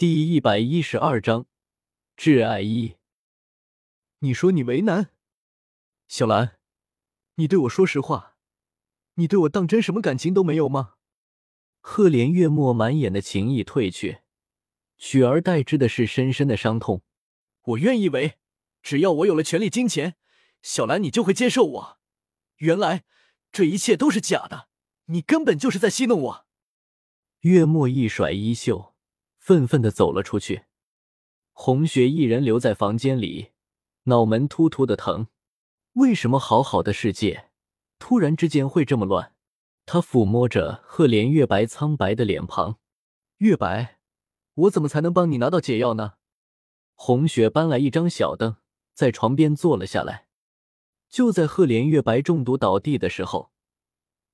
第一百一十二章，挚爱一。你说你为难，小兰，你对我说实话，你对我当真什么感情都没有吗？赫连月末满眼的情意褪去，取而代之的是深深的伤痛。我愿意为，只要我有了权力、金钱，小兰你就会接受我。原来这一切都是假的，你根本就是在戏弄我。月末一甩衣袖。愤愤的走了出去，红雪一人留在房间里，脑门突突的疼。为什么好好的世界突然之间会这么乱？他抚摸着赫连月白苍白的脸庞，月白，我怎么才能帮你拿到解药呢？红雪搬来一张小凳，在床边坐了下来。就在赫连月白中毒倒地的时候，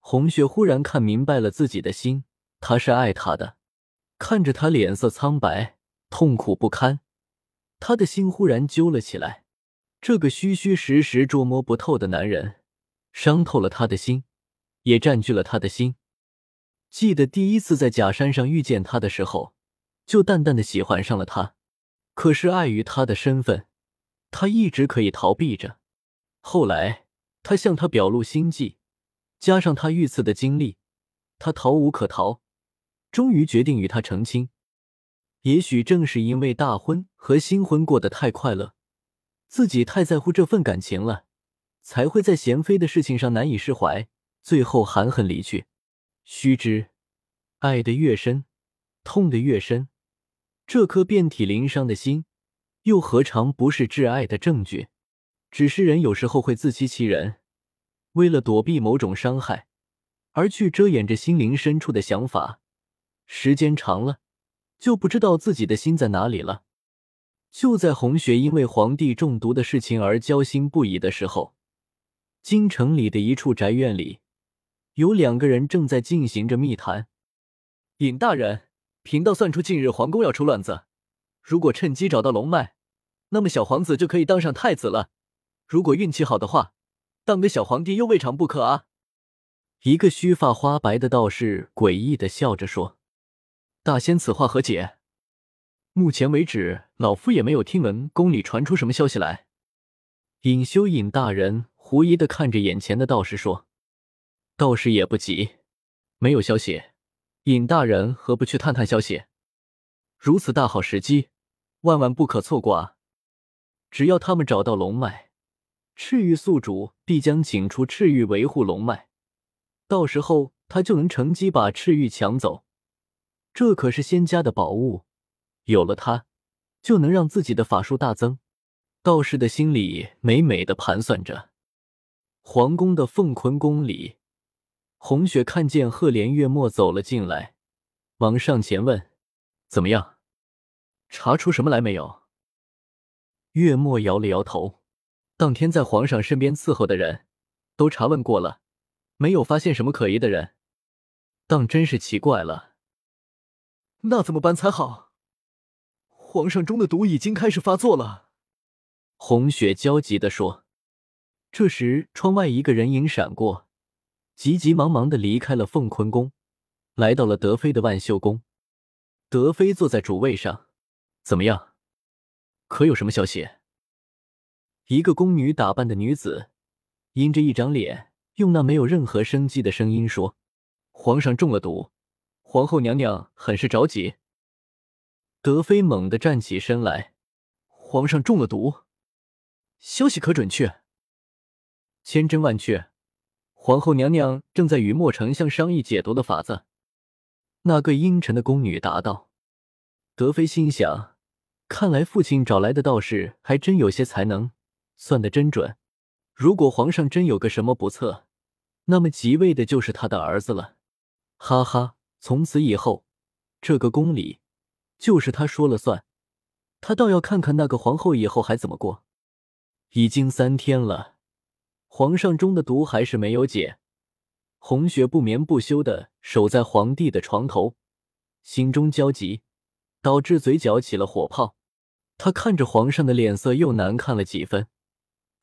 红雪忽然看明白了自己的心，他是爱他的。看着他脸色苍白、痛苦不堪，他的心忽然揪了起来。这个虚虚实实、捉摸不透的男人，伤透了他的心，也占据了他的心。记得第一次在假山上遇见他的时候，就淡淡的喜欢上了他。可是碍于他的身份，他一直可以逃避着。后来他向他表露心迹，加上他遇刺的经历，他逃无可逃。终于决定与他成亲。也许正是因为大婚和新婚过得太快乐，自己太在乎这份感情了，才会在贤妃的事情上难以释怀，最后含恨离去。须知，爱得越深，痛得越深。这颗遍体鳞伤的心，又何尝不是挚爱的证据？只是人有时候会自欺欺人，为了躲避某种伤害，而去遮掩着心灵深处的想法。时间长了，就不知道自己的心在哪里了。就在红雪因为皇帝中毒的事情而焦心不已的时候，京城里的一处宅院里，有两个人正在进行着密谈。尹大人，贫道算出近日皇宫要出乱子，如果趁机找到龙脉，那么小皇子就可以当上太子了。如果运气好的话，当个小皇帝又未尝不可啊！一个须发花白的道士诡异的笑着说。大仙，此话何解？目前为止，老夫也没有听闻宫里传出什么消息来。尹修尹大人狐疑的看着眼前的道士说：“道士也不急，没有消息。尹大人何不去探探消息？如此大好时机，万万不可错过啊！只要他们找到龙脉，赤玉宿主必将请出赤玉维护龙脉，到时候他就能乘机把赤玉抢走。”这可是仙家的宝物，有了它，就能让自己的法术大增。道士的心里美美的盘算着。皇宫的凤坤宫里，红雪看见赫连月墨走了进来，忙上前问：“怎么样？查出什么来没有？”月末摇了摇头：“当天在皇上身边伺候的人都查问过了，没有发现什么可疑的人。当真是奇怪了。”那怎么办才好？皇上中的毒已经开始发作了。红雪焦急的说。这时，窗外一个人影闪过，急急忙忙的离开了凤坤宫，来到了德妃的万秀宫。德妃坐在主位上，怎么样？可有什么消息？一个宫女打扮的女子，阴着一张脸，用那没有任何生机的声音说：“皇上中了毒。”皇后娘娘很是着急。德妃猛地站起身来：“皇上中了毒，消息可准确？”“千真万确。”皇后娘娘正在与莫丞相商议解毒的法子。那个阴沉的宫女答道。德妃心想：看来父亲找来的道士还真有些才能，算得真准。如果皇上真有个什么不测，那么即位的就是他的儿子了。哈哈。从此以后，这个宫里就是他说了算。他倒要看看那个皇后以后还怎么过。已经三天了，皇上中的毒还是没有解。红雪不眠不休的守在皇帝的床头，心中焦急，导致嘴角起了火泡。他看着皇上的脸色又难看了几分，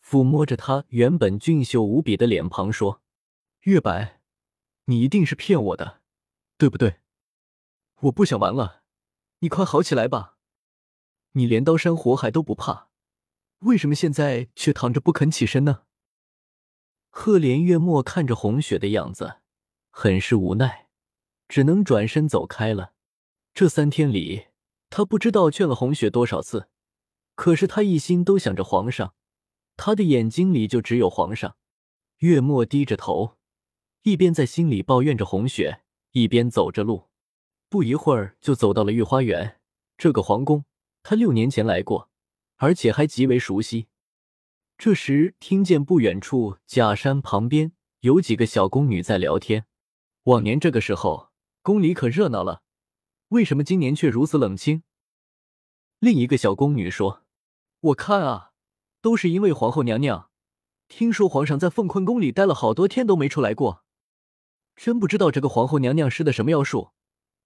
抚摸着他原本俊秀无比的脸庞说：“月白，你一定是骗我的。”对不对？我不想玩了，你快好起来吧！你连刀山火海都不怕，为什么现在却躺着不肯起身呢？”赫连月末看着红雪的样子，很是无奈，只能转身走开了。这三天里，他不知道劝了红雪多少次，可是他一心都想着皇上，他的眼睛里就只有皇上。月末低着头，一边在心里抱怨着红雪，一边走着路。不一会儿，就走到了御花园。这个皇宫，他六年前来过，而且还极为熟悉。这时，听见不远处假山旁边有几个小宫女在聊天。往年这个时候，宫里可热闹了，为什么今年却如此冷清？另一个小宫女说：“我看啊，都是因为皇后娘娘。听说皇上在凤坤宫里待了好多天都没出来过，真不知道这个皇后娘娘施的什么妖术，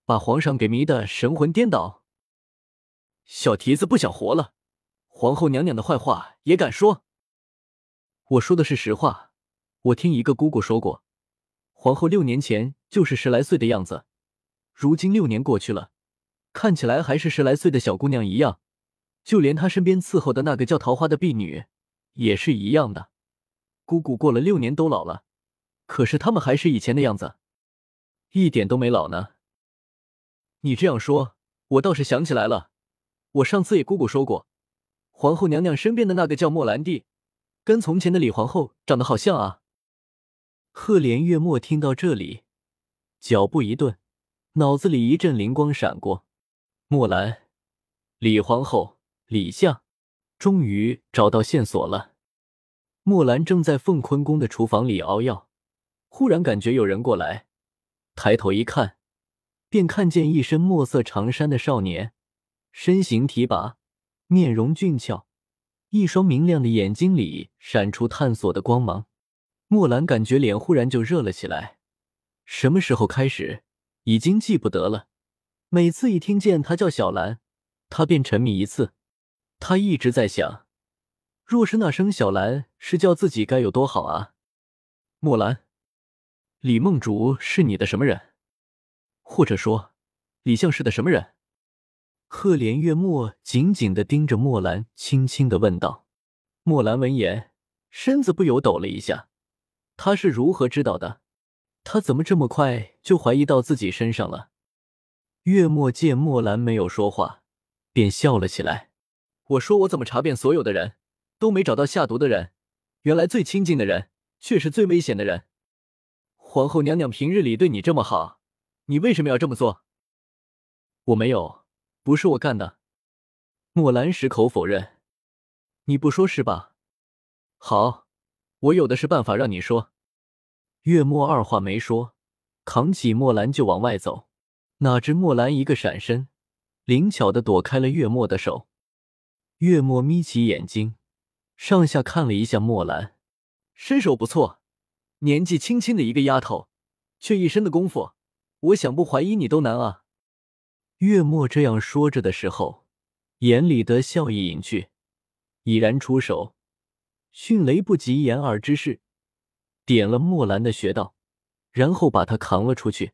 把皇上给迷得神魂颠倒。小蹄子不想活了，皇后娘娘的坏话也敢说？”我说的是实话，我听一个姑姑说过，皇后六年前就是十来岁的样子，如今六年过去了，看起来还是十来岁的小姑娘一样，就连她身边伺候的那个叫桃花的婢女也是一样的。姑姑过了六年都老了，可是他们还是以前的样子，一点都没老呢。你这样说，我倒是想起来了，我上次也姑姑说过，皇后娘娘身边的那个叫莫兰蒂。跟从前的李皇后长得好像啊！赫连月末听到这里，脚步一顿，脑子里一阵灵光闪过。墨兰，李皇后，李相，终于找到线索了。墨兰正在凤坤宫的厨房里熬药，忽然感觉有人过来，抬头一看，便看见一身墨色长衫的少年，身形提拔，面容俊俏。一双明亮的眼睛里闪出探索的光芒，墨兰感觉脸忽然就热了起来。什么时候开始，已经记不得了。每次一听见他叫小兰，他便沉迷一次。他一直在想，若是那声小兰是叫自己，该有多好啊！墨兰，李梦竹是你的什么人？或者说，李相是的什么人？赫连月末紧紧的盯着墨兰，轻轻的问道：“墨兰闻言，身子不由抖了一下。他是如何知道的？他怎么这么快就怀疑到自己身上了？”月末见墨兰没有说话，便笑了起来：“我说我怎么查遍所有的人都没找到下毒的人，原来最亲近的人却是最危险的人。皇后娘娘平日里对你这么好，你为什么要这么做？”我没有。不是我干的，墨兰矢口否认。你不说是吧？好，我有的是办法让你说。月末二话没说，扛起墨兰就往外走。哪知墨兰一个闪身，灵巧的躲开了月末的手。月末眯起眼睛，上下看了一下墨兰，身手不错，年纪轻轻的一个丫头，却一身的功夫，我想不怀疑你都难啊。月末这样说着的时候，眼里的笑意隐去，已然出手，迅雷不及掩耳之势，点了墨兰的穴道，然后把她扛了出去。